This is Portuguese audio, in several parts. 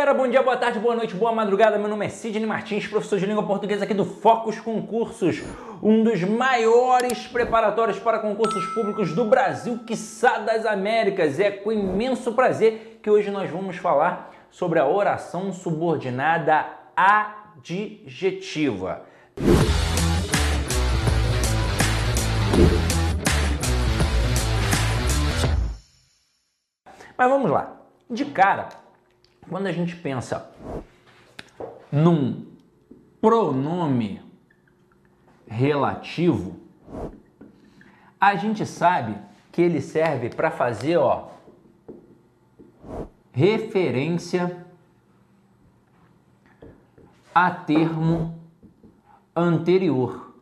galera, bom dia, boa tarde, boa noite, boa madrugada. Meu nome é Sidney Martins, professor de língua portuguesa aqui do Focus Concursos, um dos maiores preparatórios para concursos públicos do Brasil, quiçá das Américas. É com imenso prazer que hoje nós vamos falar sobre a oração subordinada adjetiva. Mas vamos lá. De cara, quando a gente pensa num pronome relativo, a gente sabe que ele serve para fazer, ó, referência a termo anterior.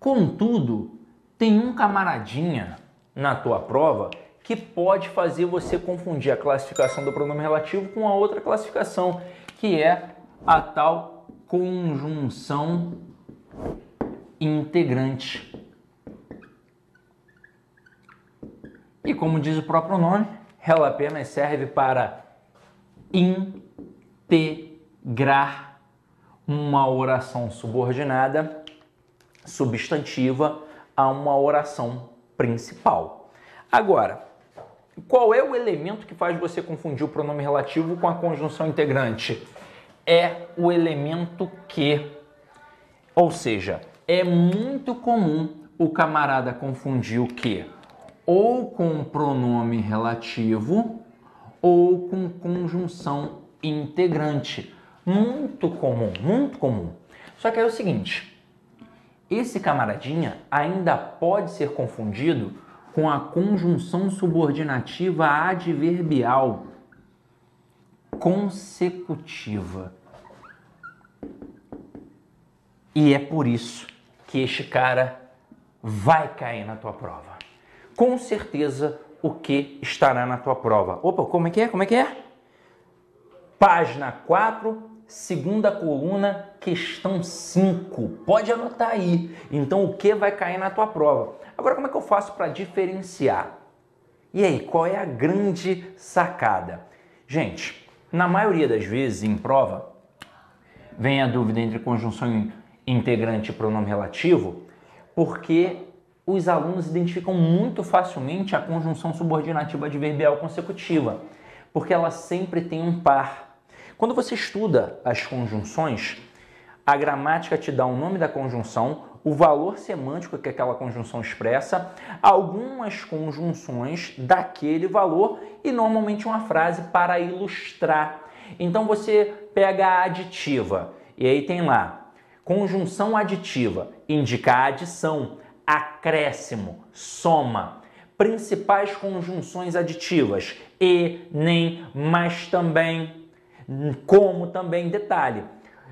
Contudo, tem um camaradinha na tua prova que pode fazer você confundir a classificação do pronome relativo com a outra classificação, que é a tal conjunção integrante. E como diz o próprio nome, ela apenas serve para integrar uma oração subordinada substantiva a uma oração principal. Agora, qual é o elemento que faz você confundir o pronome relativo com a conjunção integrante? É o elemento que. Ou seja, é muito comum o camarada confundir o que? Ou com pronome relativo ou com conjunção integrante. Muito comum, muito comum. Só que é o seguinte: esse camaradinha ainda pode ser confundido com a conjunção subordinativa adverbial consecutiva. E é por isso que este cara vai cair na tua prova. Com certeza o que estará na tua prova. Opa, como é que é? Como é que é? Página 4, segunda coluna, questão 5. Pode anotar aí. Então o que vai cair na tua prova? Agora como é que eu faço para diferenciar? E aí, qual é a grande sacada? Gente, na maioria das vezes em prova, vem a dúvida entre conjunção integrante e pronome relativo, porque os alunos identificam muito facilmente a conjunção subordinativa adverbial consecutiva, porque ela sempre tem um par. Quando você estuda as conjunções, a gramática te dá o nome da conjunção, o valor semântico que aquela conjunção expressa, algumas conjunções daquele valor e normalmente uma frase para ilustrar. Então você pega a aditiva e aí tem lá conjunção aditiva, indica a adição, acréscimo, soma. Principais conjunções aditivas: e, nem, mas também como também, detalhe,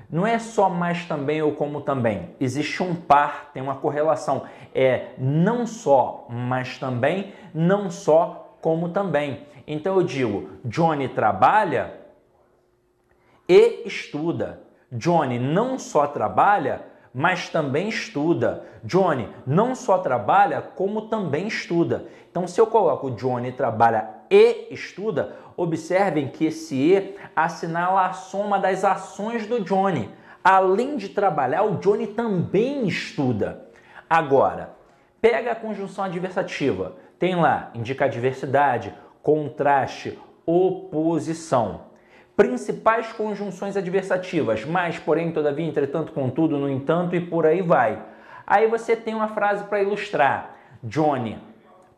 não é só mais também ou como também. Existe um par, tem uma correlação. É não só, mas também, não só, como também. Então eu digo, Johnny trabalha e estuda. Johnny não só trabalha, mas também estuda. Johnny não só trabalha, como também estuda. Então, se eu coloco Johnny trabalha e estuda, observem que esse E assinala a soma das ações do Johnny. Além de trabalhar, o Johnny também estuda. Agora, pega a conjunção adversativa. Tem lá, indica diversidade, contraste, oposição. Principais conjunções adversativas, mas, porém, todavia, entretanto, contudo, no entanto e por aí vai. Aí você tem uma frase para ilustrar. Johnny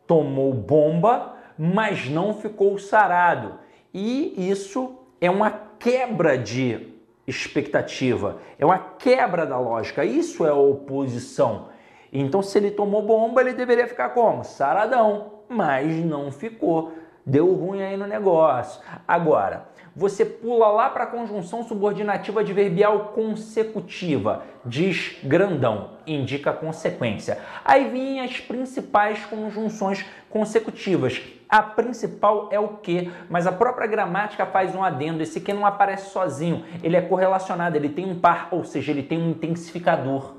tomou bomba, mas não ficou sarado. E isso é uma quebra de expectativa, é uma quebra da lógica. Isso é oposição. Então, se ele tomou bomba, ele deveria ficar como? Saradão, mas não ficou. Deu ruim aí no negócio. Agora, você pula lá para a conjunção subordinativa adverbial consecutiva, diz grandão, indica consequência. Aí vêm as principais conjunções consecutivas. A principal é o que, mas a própria gramática faz um adendo. Esse que não aparece sozinho, ele é correlacionado, ele tem um par, ou seja, ele tem um intensificador.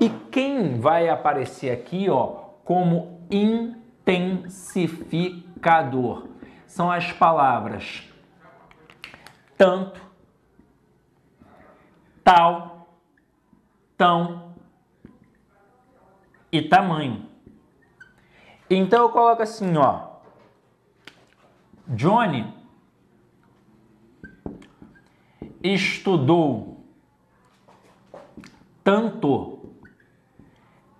E quem vai aparecer aqui, ó, como intensificador? São as palavras tanto, tal, tão e tamanho. Então eu coloco assim, ó. Johnny estudou tanto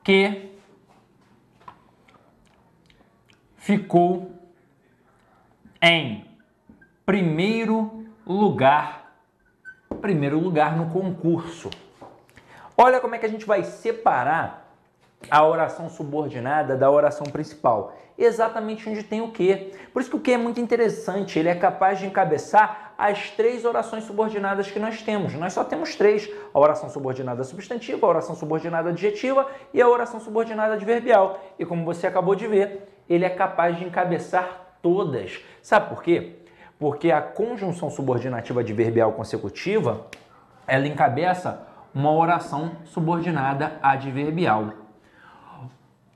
que ficou em primeiro lugar, primeiro lugar no concurso. Olha como é que a gente vai separar a oração subordinada da oração principal. Exatamente onde tem o que. Por isso que o que é muito interessante, ele é capaz de encabeçar as três orações subordinadas que nós temos. Nós só temos três: a oração subordinada substantiva, a oração subordinada adjetiva e a oração subordinada adverbial. E como você acabou de ver, ele é capaz de encabeçar todas. Sabe por quê? Porque a conjunção subordinativa adverbial consecutiva, ela encabeça uma oração subordinada adverbial.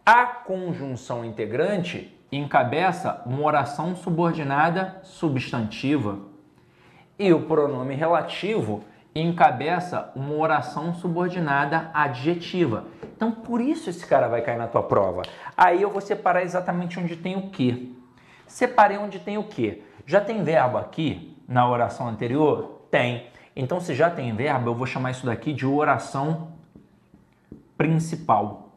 A conjunção integrante encabeça uma oração subordinada substantiva. E o pronome relativo encabeça uma oração subordinada adjetiva. Então, por isso esse cara vai cair na tua prova. Aí eu vou separar exatamente onde tem o que. Separei onde tem o que. Já tem verbo aqui na oração anterior? Tem. Então, se já tem verbo, eu vou chamar isso daqui de oração principal.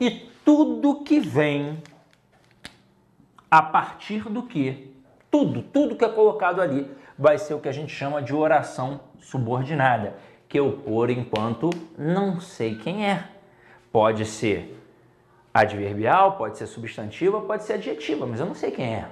E tudo que vem a partir do que? Tudo, tudo que é colocado ali vai ser o que a gente chama de oração subordinada, que eu, por enquanto, não sei quem é. Pode ser adverbial, pode ser substantiva, pode ser adjetiva, mas eu não sei quem é.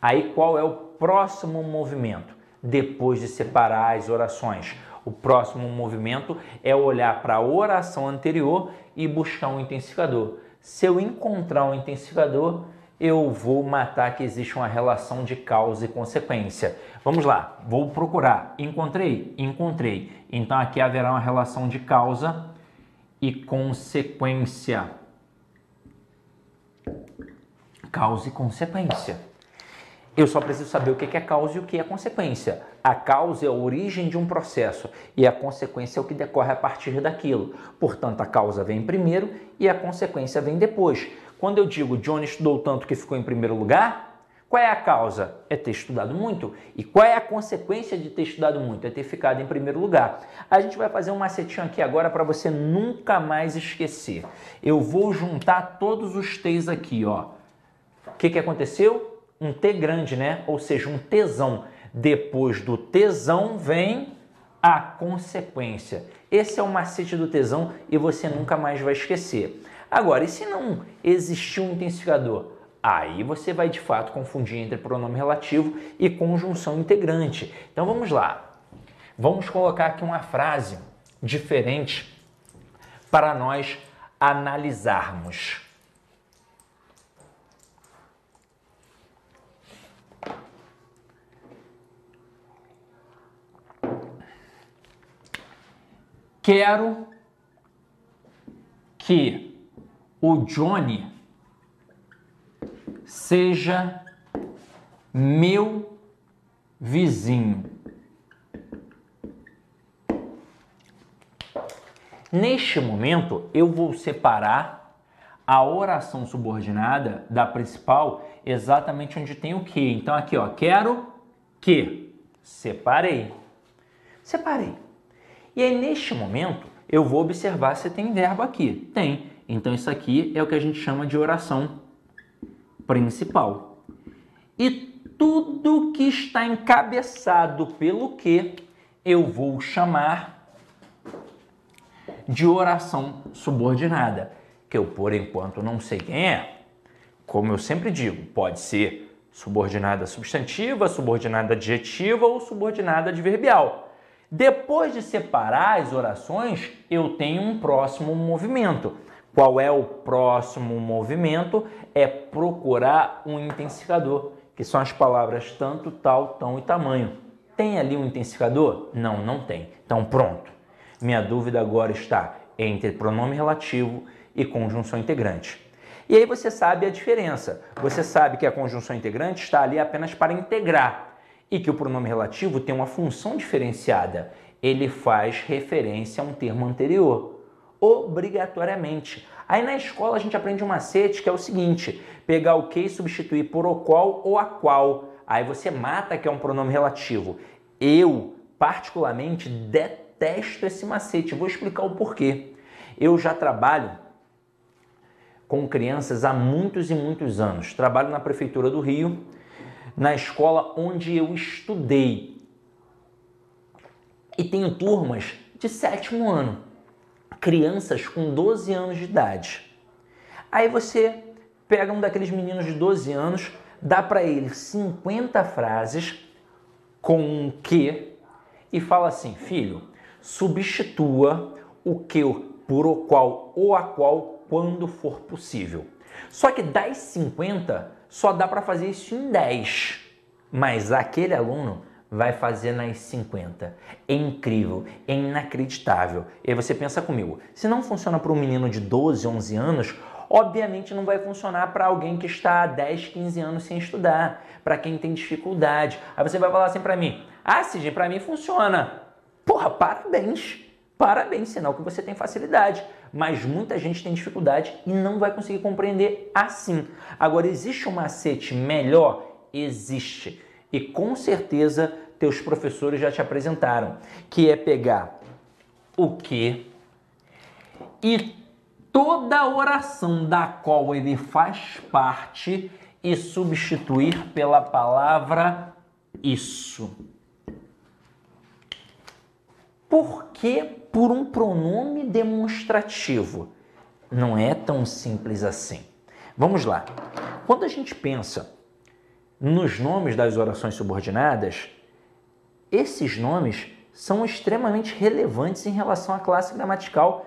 Aí qual é o próximo movimento? Depois de separar as orações, o próximo movimento é olhar para a oração anterior e buscar um intensificador. Se eu encontrar um intensificador, eu vou matar que existe uma relação de causa e consequência. Vamos lá, vou procurar. Encontrei? Encontrei. Então aqui haverá uma relação de causa e consequência. Causa e consequência. Eu só preciso saber o que é causa e o que é consequência. A causa é a origem de um processo e a consequência é o que decorre a partir daquilo. Portanto, a causa vem primeiro e a consequência vem depois. Quando eu digo John estudou tanto que ficou em primeiro lugar, qual é a causa? É ter estudado muito. E qual é a consequência de ter estudado muito? É ter ficado em primeiro lugar. A gente vai fazer um macetinho aqui agora para você nunca mais esquecer. Eu vou juntar todos os T's aqui, ó. O que, que aconteceu? um T grande, né? Ou seja, um tesão. Depois do tesão vem a consequência. Esse é o macete do tesão e você nunca mais vai esquecer. Agora, e se não existir um intensificador? Aí você vai de fato confundir entre pronome relativo e conjunção integrante. Então vamos lá. Vamos colocar aqui uma frase diferente para nós analisarmos. Quero que o Johnny seja meu vizinho. Neste momento, eu vou separar a oração subordinada da principal exatamente onde tem o que. Então, aqui, ó, quero que. Separei. Separei. E aí, neste momento, eu vou observar se tem verbo aqui. Tem. Então, isso aqui é o que a gente chama de oração principal. E tudo que está encabeçado pelo que eu vou chamar de oração subordinada, que eu por enquanto não sei quem é. Como eu sempre digo, pode ser subordinada substantiva, subordinada adjetiva ou subordinada adverbial. Depois de separar as orações, eu tenho um próximo movimento. Qual é o próximo movimento? É procurar um intensificador, que são as palavras tanto, tal, tão e tamanho. Tem ali um intensificador? Não, não tem. Então pronto. Minha dúvida agora está entre pronome relativo e conjunção integrante. E aí você sabe a diferença. Você sabe que a conjunção integrante está ali apenas para integrar e que o pronome relativo tem uma função diferenciada. Ele faz referência a um termo anterior, obrigatoriamente. Aí na escola a gente aprende um macete que é o seguinte: pegar o que e substituir por o qual ou a qual. Aí você mata que é um pronome relativo. Eu, particularmente, detesto esse macete. Vou explicar o porquê. Eu já trabalho com crianças há muitos e muitos anos. Trabalho na prefeitura do Rio, na escola onde eu estudei. E tenho turmas de sétimo ano, crianças com 12 anos de idade. Aí você pega um daqueles meninos de 12 anos, dá para ele 50 frases com um que e fala assim: filho, substitua o que por o qual ou a qual quando for possível. Só que das 50 só dá para fazer isso em 10, mas aquele aluno vai fazer nas 50. É incrível, é inacreditável. E aí você pensa comigo, se não funciona para um menino de 12, 11 anos, obviamente não vai funcionar para alguém que está há 10, 15 anos sem estudar, para quem tem dificuldade. Aí você vai falar assim para mim: "Ah, Sidney, para mim funciona". Porra, parabéns. Parabéns, sinal que você tem facilidade. Mas muita gente tem dificuldade e não vai conseguir compreender assim. Agora, existe um macete melhor? Existe. E com certeza teus professores já te apresentaram, que é pegar o que e toda oração da qual ele faz parte e substituir pela palavra isso. Por que por um pronome demonstrativo? Não é tão simples assim. Vamos lá. Quando a gente pensa nos nomes das orações subordinadas, esses nomes são extremamente relevantes em relação à classe gramatical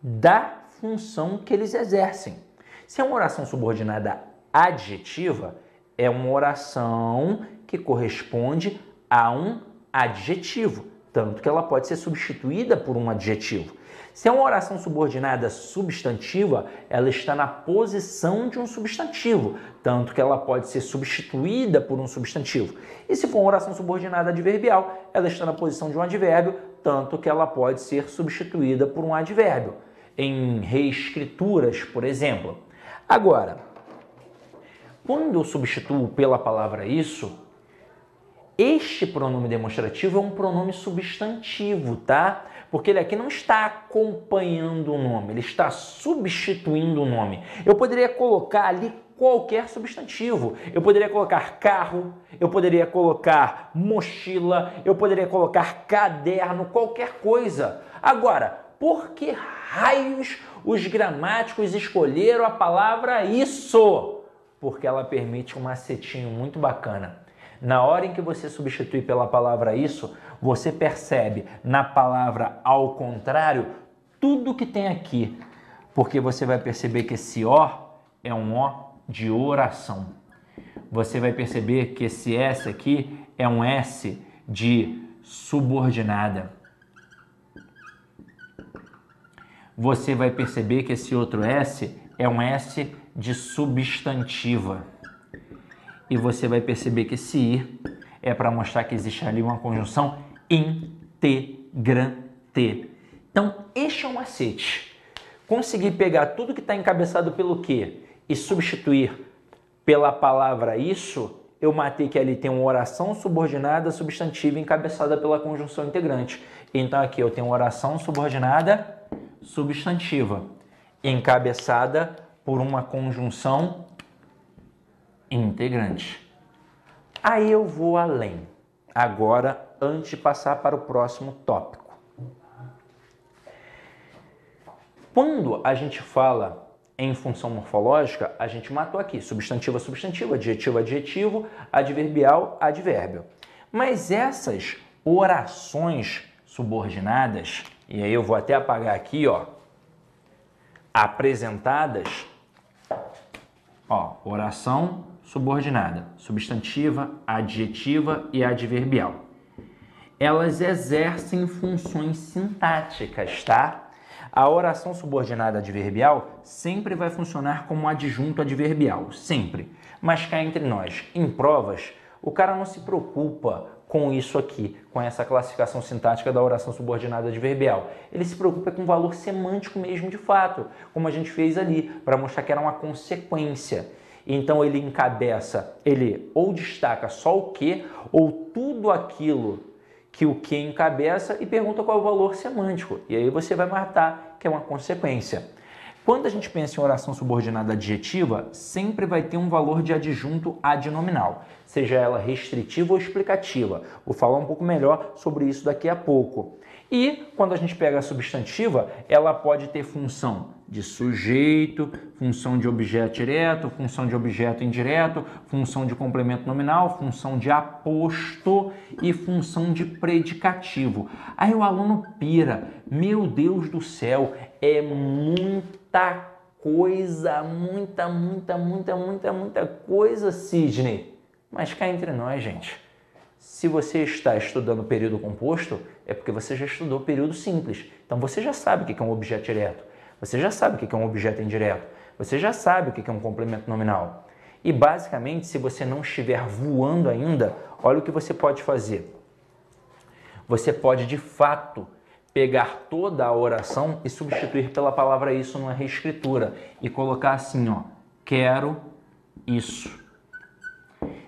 da função que eles exercem. Se é uma oração subordinada adjetiva, é uma oração que corresponde a um adjetivo tanto que ela pode ser substituída por um adjetivo. Se é uma oração subordinada substantiva, ela está na posição de um substantivo, tanto que ela pode ser substituída por um substantivo. E se for uma oração subordinada adverbial, ela está na posição de um advérbio, tanto que ela pode ser substituída por um advérbio. Em reescrituras, por exemplo. Agora, quando eu substituo pela palavra isso, este pronome demonstrativo é um pronome substantivo, tá? Porque ele aqui não está acompanhando o nome, ele está substituindo o nome. Eu poderia colocar ali qualquer substantivo. Eu poderia colocar carro, eu poderia colocar mochila, eu poderia colocar caderno, qualquer coisa. Agora, por que raios os gramáticos escolheram a palavra isso? Porque ela permite um macetinho muito bacana na hora em que você substitui pela palavra isso, você percebe na palavra ao contrário tudo que tem aqui, porque você vai perceber que esse O é um O de oração. Você vai perceber que esse S aqui é um S de subordinada. Você vai perceber que esse outro S é um S de substantiva e você vai perceber que esse ir é para mostrar que existe ali uma conjunção integrante. Então, este é um macete. Conseguir pegar tudo que está encabeçado pelo que e substituir pela palavra isso, eu matei que ali tem uma oração subordinada substantiva encabeçada pela conjunção integrante. Então aqui eu tenho uma oração subordinada substantiva encabeçada por uma conjunção integrante. Aí eu vou além. Agora, antes de passar para o próximo tópico. Quando a gente fala em função morfológica, a gente matou aqui substantivo a substantivo, adjetivo a adjetivo, adverbial advérbio. Mas essas orações subordinadas, e aí eu vou até apagar aqui, ó, apresentadas, ó, oração subordinada, substantiva, adjetiva e adverbial. Elas exercem funções sintáticas, tá? A oração subordinada adverbial sempre vai funcionar como adjunto adverbial, sempre. Mas cá entre nós, em provas, o cara não se preocupa com isso aqui, com essa classificação sintática da oração subordinada adverbial. Ele se preocupa com o valor semântico mesmo de fato, como a gente fez ali, para mostrar que era uma consequência. Então ele encabeça, ele ou destaca só o que, ou tudo aquilo que o que encabeça e pergunta qual é o valor semântico. E aí você vai matar que é uma consequência. Quando a gente pensa em oração subordinada adjetiva, sempre vai ter um valor de adjunto adnominal, seja ela restritiva ou explicativa. Vou falar um pouco melhor sobre isso daqui a pouco. E quando a gente pega a substantiva, ela pode ter função de sujeito, função de objeto direto, função de objeto indireto, função de complemento nominal, função de aposto e função de predicativo. Aí o aluno pira, meu Deus do céu, é muita coisa, muita, muita, muita, muita, muita coisa, Sidney. Mas cá entre nós, gente. Se você está estudando período composto, é porque você já estudou período simples. Então você já sabe o que é um objeto direto, você já sabe o que é um objeto indireto, você já sabe o que é um complemento nominal. E basicamente, se você não estiver voando ainda, olha o que você pode fazer. Você pode de fato pegar toda a oração e substituir pela palavra isso numa reescritura e colocar assim, ó, quero isso.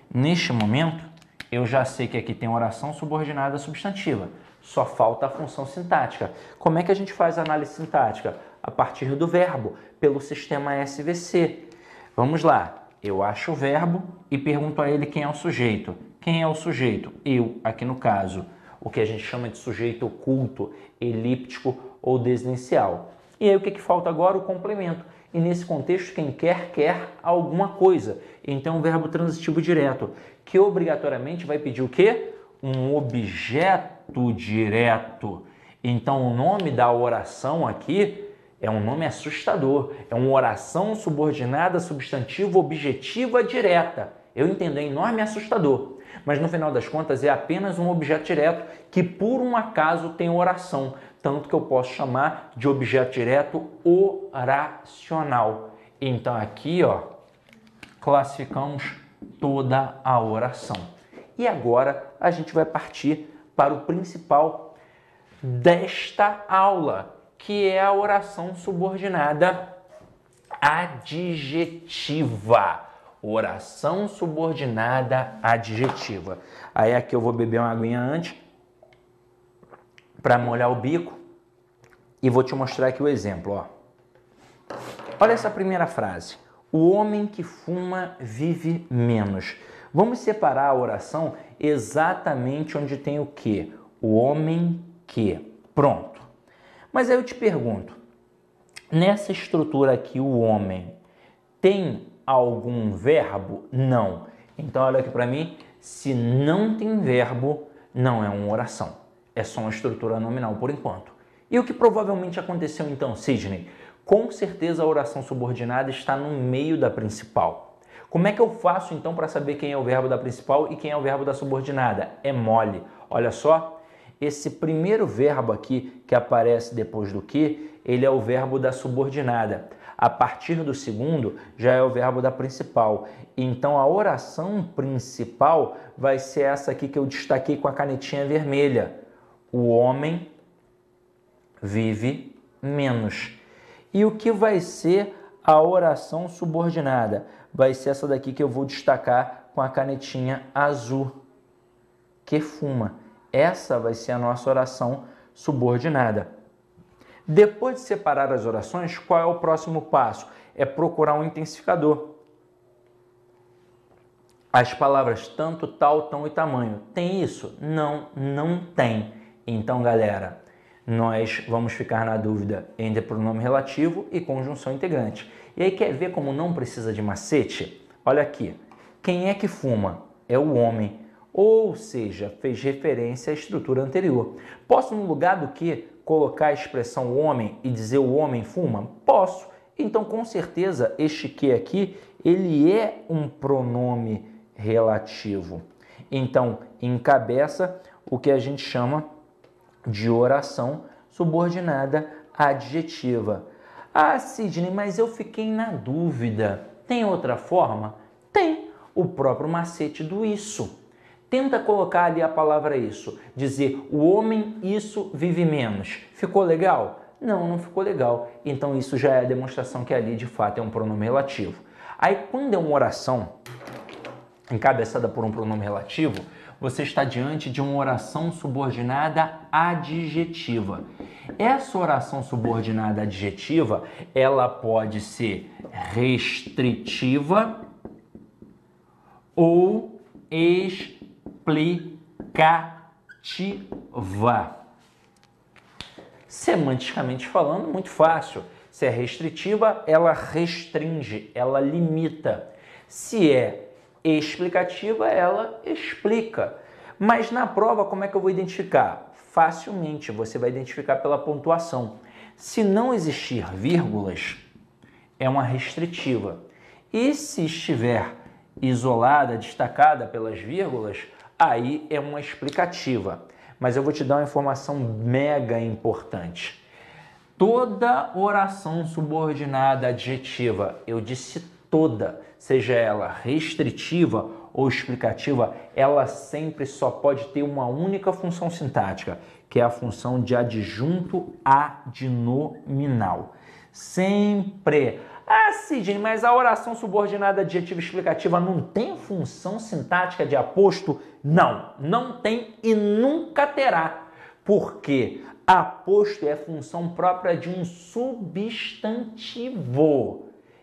Neste momento, eu já sei que aqui tem oração subordinada substantiva. Só falta a função sintática. Como é que a gente faz a análise sintática? A partir do verbo, pelo sistema SVC. Vamos lá. Eu acho o verbo e pergunto a ele quem é o sujeito. Quem é o sujeito? Eu, aqui no caso, o que a gente chama de sujeito oculto, elíptico ou desinicial. E aí o que, que falta agora? O complemento. E nesse contexto, quem quer, quer alguma coisa. Então, verbo transitivo direto, que obrigatoriamente vai pedir o quê? Um objeto direto. Então, o nome da oração aqui é um nome assustador. É uma oração subordinada substantivo objetiva direta. Eu entendo, é enorme assustador. Mas no final das contas é apenas um objeto direto que por um acaso tem oração tanto que eu posso chamar de objeto direto oracional. Então aqui, ó, classificamos toda a oração. E agora a gente vai partir para o principal desta aula, que é a oração subordinada adjetiva. Oração subordinada adjetiva. Aí aqui eu vou beber uma aguinha antes para molhar o bico e vou te mostrar aqui o exemplo. Ó. Olha essa primeira frase. O homem que fuma vive menos. Vamos separar a oração exatamente onde tem o que? O homem que. Pronto. Mas aí eu te pergunto, nessa estrutura aqui, o homem tem algum verbo? Não. Então olha aqui para mim, se não tem verbo, não é uma oração é só uma estrutura nominal por enquanto. E o que provavelmente aconteceu então, Sidney? Com certeza a oração subordinada está no meio da principal. Como é que eu faço então para saber quem é o verbo da principal e quem é o verbo da subordinada? É mole. Olha só, esse primeiro verbo aqui que aparece depois do que, ele é o verbo da subordinada. A partir do segundo já é o verbo da principal. Então a oração principal vai ser essa aqui que eu destaquei com a canetinha vermelha o homem vive menos. E o que vai ser a oração subordinada? Vai ser essa daqui que eu vou destacar com a canetinha azul, que fuma. Essa vai ser a nossa oração subordinada. Depois de separar as orações, qual é o próximo passo? É procurar um intensificador. As palavras tanto, tal, tão e tamanho. Tem isso? Não, não tem. Então, galera, nós vamos ficar na dúvida entre pronome relativo e conjunção integrante. E aí, quer ver como não precisa de macete? Olha aqui. Quem é que fuma? É o homem. Ou seja, fez referência à estrutura anterior. Posso, no lugar do que, colocar a expressão homem e dizer o homem fuma? Posso. Então, com certeza, este que aqui, ele é um pronome relativo. Então, encabeça o que a gente chama de oração subordinada adjetiva. Ah, Sidney, mas eu fiquei na dúvida. Tem outra forma? Tem. O próprio macete do isso. Tenta colocar ali a palavra isso. Dizer o homem isso vive menos. Ficou legal? Não, não ficou legal. Então isso já é a demonstração que ali de fato é um pronome relativo. Aí quando é uma oração encabeçada por um pronome relativo, você está diante de uma oração subordinada adjetiva. Essa oração subordinada adjetiva, ela pode ser restritiva ou explicativa. Semanticamente falando, muito fácil. Se é restritiva, ela restringe, ela limita. Se é explicativa, ela explica. Mas na prova, como é que eu vou identificar? Facilmente, você vai identificar pela pontuação. Se não existir vírgulas, é uma restritiva. E se estiver isolada, destacada pelas vírgulas, aí é uma explicativa. Mas eu vou te dar uma informação mega importante. Toda oração subordinada adjetiva, eu disse toda, seja ela restritiva ou explicativa, ela sempre só pode ter uma única função sintática, que é a função de adjunto adnominal. Sempre. Sidney, mas a oração subordinada adjetiva explicativa não tem função sintática de aposto? Não, não tem e nunca terá. Porque aposto é função própria de um substantivo.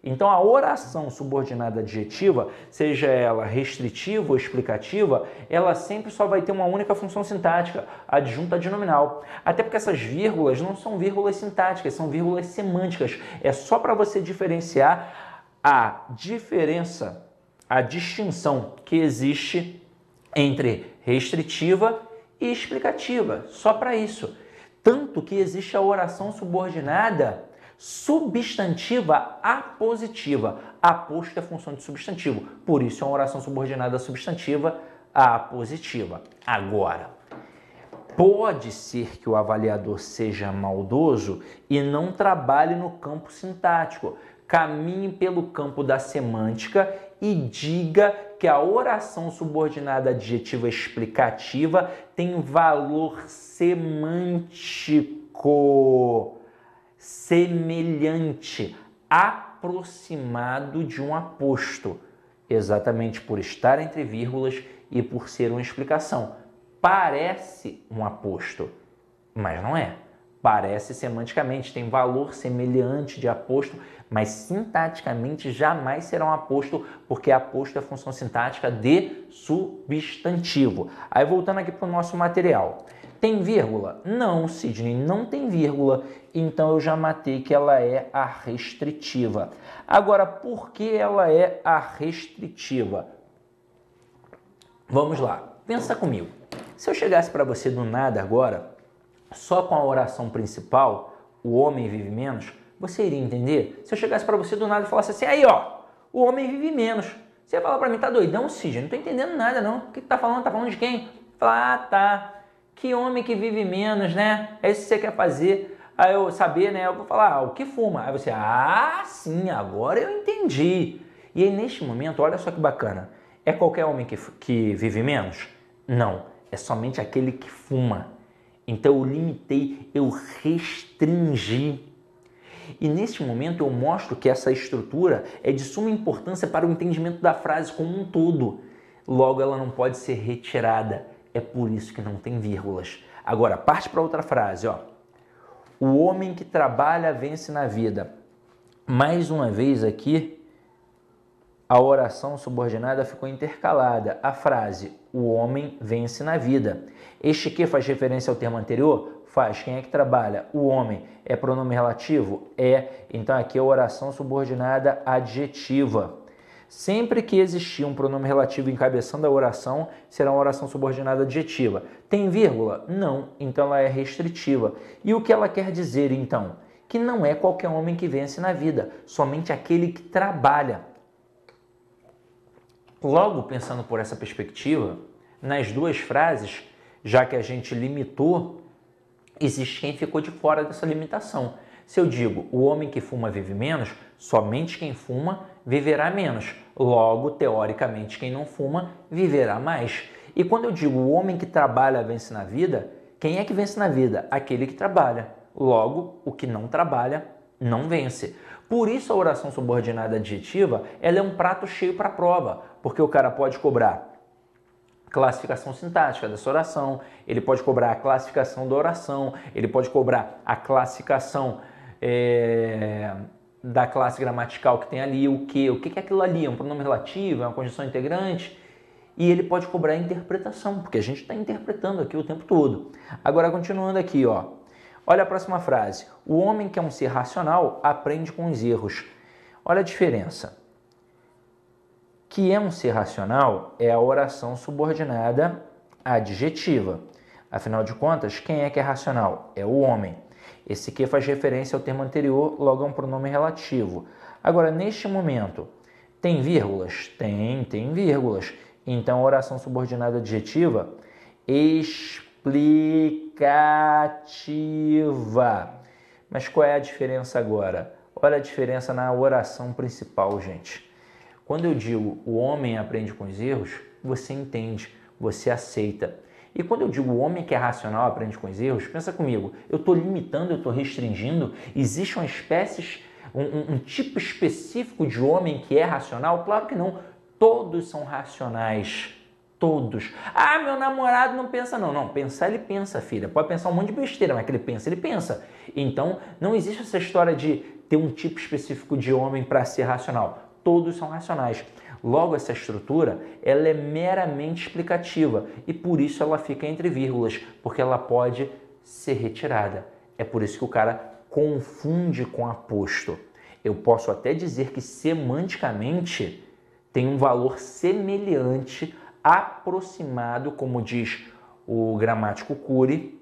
Então a oração subordinada adjetiva, seja ela restritiva ou explicativa, ela sempre só vai ter uma única função sintática, adjunta adnominal. Até porque essas vírgulas não são vírgulas sintáticas, são vírgulas semânticas. É só para você diferenciar a diferença, a distinção que existe entre restritiva e explicativa, só para isso. Tanto que existe a oração subordinada substantiva apositiva. Aposto é função de substantivo, por isso é uma oração subordinada substantiva apositiva. Agora, pode ser que o avaliador seja maldoso e não trabalhe no campo sintático. Caminhe pelo campo da semântica e diga que a oração subordinada adjetiva explicativa tem valor semântico semelhante, aproximado de um aposto, exatamente por estar entre vírgulas e por ser uma explicação. Parece um aposto, mas não é. Parece semanticamente, tem valor semelhante de aposto, mas sintaticamente jamais será um aposto, porque aposto é função sintática de substantivo. Aí voltando aqui para o nosso material. Tem vírgula? Não, Sidney, não tem vírgula. Então eu já matei que ela é a restritiva. Agora, por que ela é a restritiva? Vamos lá, pensa comigo. Se eu chegasse para você do nada agora, só com a oração principal, o homem vive menos, você iria entender? Se eu chegasse para você do nada e falasse assim, aí ó, o homem vive menos. Você ia falar para mim, tá doidão, Sidney? Não tô entendendo nada não. O que tá falando? Tá falando de quem? Falar, ah, tá. Que homem que vive menos, né? É isso que você quer fazer. Aí eu saber, né? Eu vou falar, ah, o que fuma? Aí você, ah, sim, agora eu entendi. E aí, neste momento, olha só que bacana. É qualquer homem que, que vive menos? Não, é somente aquele que fuma. Então eu limitei, eu restringi. E neste momento eu mostro que essa estrutura é de suma importância para o entendimento da frase como um todo. Logo, ela não pode ser retirada. É por isso que não tem vírgulas. Agora, parte para outra frase, ó. O homem que trabalha vence na vida. Mais uma vez aqui, a oração subordinada ficou intercalada. A frase o homem vence na vida. Este que faz referência ao termo anterior? Faz. Quem é que trabalha? O homem. É pronome relativo? É. Então aqui é oração subordinada adjetiva. Sempre que existir um pronome relativo encabeçando a oração, será uma oração subordinada adjetiva. Tem vírgula? Não, então ela é restritiva. E o que ela quer dizer então? Que não é qualquer homem que vence na vida, somente aquele que trabalha. Logo, pensando por essa perspectiva, nas duas frases, já que a gente limitou, existe quem ficou de fora dessa limitação. Se eu digo o homem que fuma vive menos, somente quem fuma viverá menos. Logo, teoricamente, quem não fuma viverá mais. E quando eu digo o homem que trabalha vence na vida, quem é que vence na vida? Aquele que trabalha. Logo, o que não trabalha não vence. Por isso a oração subordinada adjetiva ela é um prato cheio para a prova, porque o cara pode cobrar classificação sintática dessa oração, ele pode cobrar a classificação da oração, ele pode cobrar a classificação é, da classe gramatical que tem ali, o que, o que é aquilo ali, é um pronome relativo, é uma conjunção integrante, e ele pode cobrar a interpretação, porque a gente está interpretando aqui o tempo todo. Agora, continuando aqui, ó, olha a próxima frase. O homem que é um ser racional aprende com os erros. Olha a diferença que é um ser racional é a oração subordinada adjetiva. Afinal de contas, quem é que é racional? É o homem. Esse que faz referência ao termo anterior, logo é um pronome relativo. Agora, neste momento, tem vírgulas? Tem, tem vírgulas. Então, oração subordinada adjetiva explicativa. Mas qual é a diferença agora? Olha a diferença na oração principal, gente. Quando eu digo o homem aprende com os erros, você entende, você aceita. E quando eu digo o homem que é racional aprende com os erros, pensa comigo, eu estou limitando, eu estou restringindo, existe uma espécie, um, um, tipo específico de homem que é racional? Claro que não, todos são racionais. Todos. Ah, meu namorado não pensa, não. Não, pensar ele pensa, filha. Pode pensar um monte de besteira, mas que ele pensa, ele pensa. Então, não existe essa história de ter um tipo específico de homem para ser racional todos são racionais. Logo, essa estrutura ela é meramente explicativa e por isso ela fica entre vírgulas, porque ela pode ser retirada. É por isso que o cara confunde com aposto. Eu posso até dizer que semanticamente tem um valor semelhante, aproximado, como diz o gramático Cury,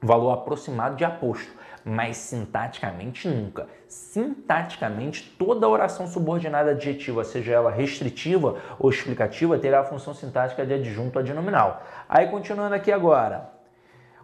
valor aproximado de aposto mas sintaticamente nunca. Sintaticamente, toda oração subordinada adjetiva, seja ela restritiva ou explicativa, terá a função sintática de adjunto adnominal. Aí, continuando aqui agora.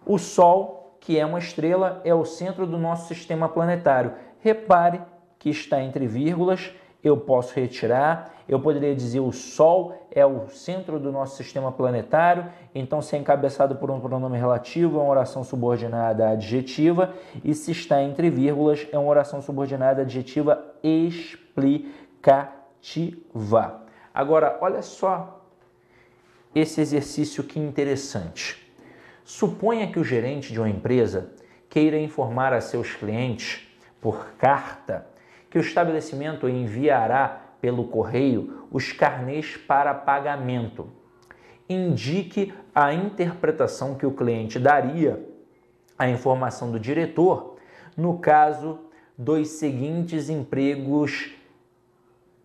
O Sol, que é uma estrela, é o centro do nosso sistema planetário. Repare que está entre vírgulas eu posso retirar. Eu poderia dizer o Sol é o centro do nosso sistema planetário, então se é encabeçado por um pronome relativo, é uma oração subordinada adjetiva, e se está entre vírgulas, é uma oração subordinada adjetiva explicativa. Agora, olha só esse exercício que interessante. Suponha que o gerente de uma empresa queira informar a seus clientes por carta que o estabelecimento enviará pelo correio os carnês para pagamento. Indique a interpretação que o cliente daria à informação do diretor no caso dos seguintes empregos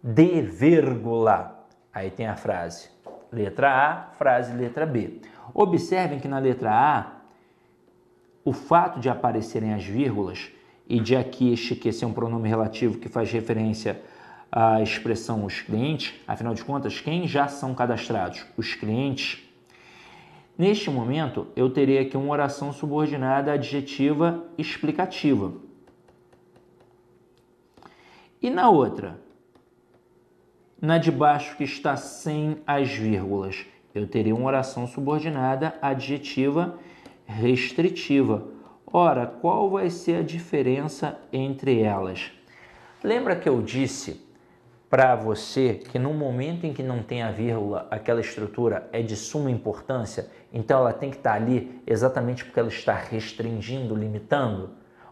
de vírgula. Aí tem a frase letra A, frase letra B. Observem que na letra A, o fato de aparecerem as vírgulas e de aqui este que ser um pronome relativo que faz referência à expressão os clientes, afinal de contas, quem já são cadastrados? Os clientes. Neste momento, eu terei aqui uma oração subordinada adjetiva explicativa. E na outra, na de baixo que está sem as vírgulas, eu terei uma oração subordinada adjetiva restritiva Ora, qual vai ser a diferença entre elas? Lembra que eu disse para você que no momento em que não tem a vírgula, aquela estrutura é de suma importância, então ela tem que estar tá ali exatamente porque ela está restringindo, limitando?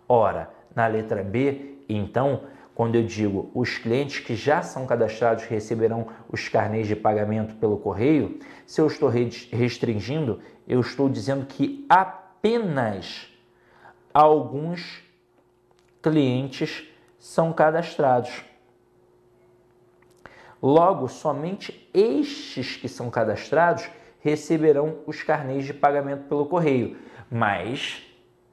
Ora, na letra B, então, quando eu digo os clientes que já são cadastrados receberão os carnês de pagamento pelo correio, se eu estou restringindo, eu estou dizendo que apenas alguns clientes são cadastrados. Logo, somente estes que são cadastrados receberão os carnês de pagamento pelo correio, mas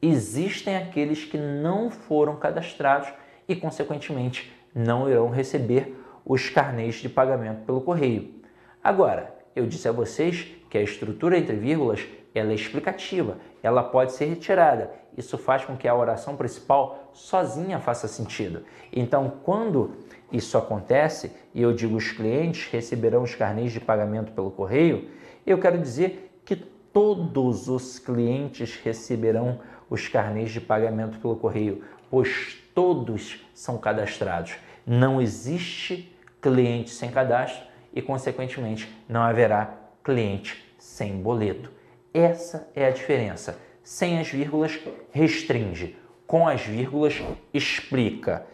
existem aqueles que não foram cadastrados e, consequentemente, não irão receber os carnês de pagamento pelo correio. Agora, eu disse a vocês que a estrutura entre vírgulas ela é explicativa, ela pode ser retirada. Isso faz com que a oração principal sozinha faça sentido. Então, quando isso acontece, e eu digo os clientes receberão os carnês de pagamento pelo correio, eu quero dizer que todos os clientes receberão os carnês de pagamento pelo correio, pois todos são cadastrados. Não existe cliente sem cadastro e, consequentemente, não haverá cliente sem boleto. Essa é a diferença. Sem as vírgulas, restringe. Com as vírgulas, explica.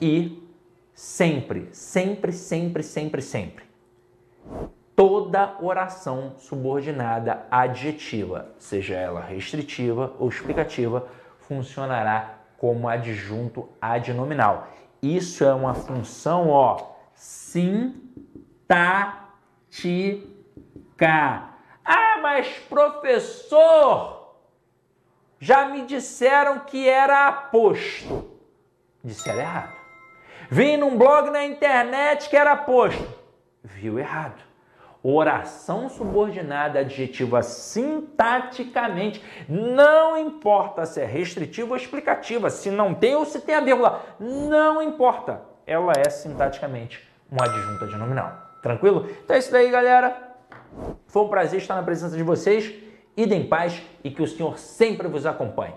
E sempre, sempre, sempre, sempre, sempre. Toda oração subordinada adjetiva, seja ela restritiva ou explicativa, funcionará como adjunto adnominal. Isso é uma função, ó, sintática. Mas professor, já me disseram que era aposto. Disseram errado. Vi num blog na internet que era aposto. Viu errado. Oração subordinada adjetiva sintaticamente, não importa se é restritiva ou explicativa, se não tem ou se tem a vírgula, não importa. Ela é sintaticamente um adjunto adnominal. Tranquilo? Então é isso daí, galera. Foi um prazer estar na presença de vocês. Idem em paz e que o Senhor sempre vos acompanhe.